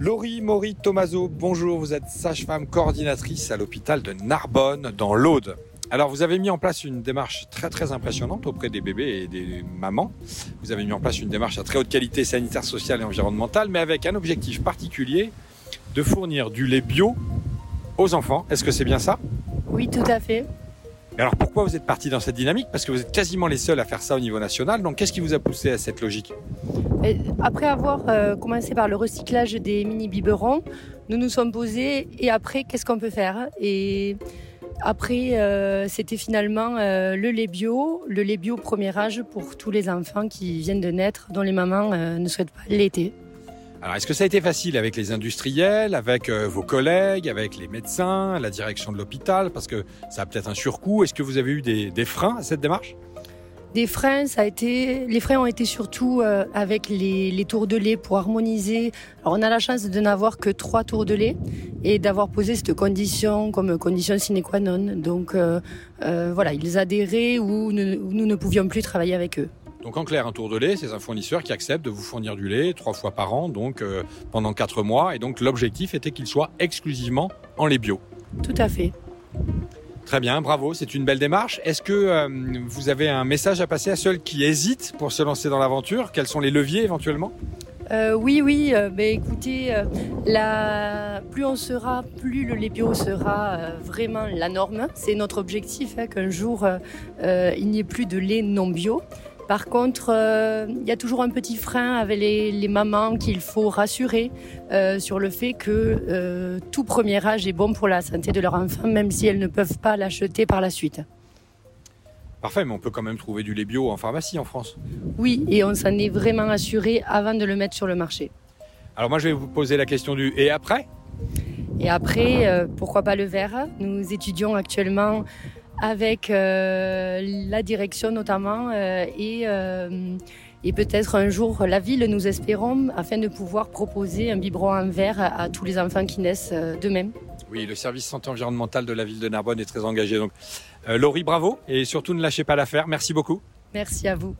Laurie Maury Tomaso, bonjour, vous êtes sage-femme coordinatrice à l'hôpital de Narbonne dans l'Aude. Alors vous avez mis en place une démarche très très impressionnante auprès des bébés et des mamans. Vous avez mis en place une démarche à très haute qualité sanitaire, sociale et environnementale, mais avec un objectif particulier de fournir du lait bio aux enfants. Est-ce que c'est bien ça? Oui, tout à fait. Mais alors pourquoi vous êtes parti dans cette dynamique? Parce que vous êtes quasiment les seuls à faire ça au niveau national. Donc qu'est-ce qui vous a poussé à cette logique? Après avoir euh, commencé par le recyclage des mini biberons, nous nous sommes posés et après qu'est-ce qu'on peut faire? Et après euh, c'était finalement euh, le lait bio, le lait bio premier âge pour tous les enfants qui viennent de naître dont les mamans euh, ne souhaitent pas l'été. Alors est-ce que ça a été facile avec les industriels, avec euh, vos collègues, avec les médecins, la direction de l'hôpital? Parce que ça a peut-être un surcoût. Est-ce que vous avez eu des freins à cette démarche? Des freins, ça a été, les freins ont été surtout euh, avec les, les tours de lait pour harmoniser. Alors on a la chance de n'avoir que trois tours de lait et d'avoir posé cette condition comme condition sine qua non. Donc euh, euh, voilà, ils adhéraient ou ne- nous ne pouvions plus travailler avec eux. Donc en clair, un tour de lait, c'est un fournisseur qui accepte de vous fournir du lait trois fois par an, donc pendant quatre mois. Et donc l'objectif était qu'il soit exclusivement en lait bio. Tout à fait. Très bien, bravo, c'est une belle démarche. Est-ce que euh, vous avez un message à passer à ceux qui hésitent pour se lancer dans l'aventure? Quels sont les leviers éventuellement? Euh, oui, oui. euh, ben, écoutez, la... plus on sera, plus le lait bio sera vraiment la norme. C'est notre objectif hein, qu'un jour il n'y ait plus de lait non bio. Par contre, euh, il y a toujours un petit frein avec les, les mamans qu'il faut rassurer euh, sur le fait que euh, tout premier âge est bon pour la santé de leur enfant, même si elles ne peuvent pas l'acheter par la suite. Parfait, mais on peut quand même trouver du lait bio en pharmacie en France. Oui, et on s'en est vraiment assuré avant de le mettre sur le marché. Alors moi, je vais vous poser la question du et après? Et après, euh, pourquoi pas le verre? Nous étudions actuellement avec euh, la direction notamment euh, et, euh, et peut-être un jour la ville, nous espérons, afin de pouvoir proposer un biberon en verre à, à tous les enfants qui naissent euh, d'eux-mêmes. Oui, le service santé environnementale de la ville de Narbonne est très engagé. Donc, euh, Laurie, bravo et surtout ne lâchez pas l'affaire. Merci beaucoup. Merci à vous.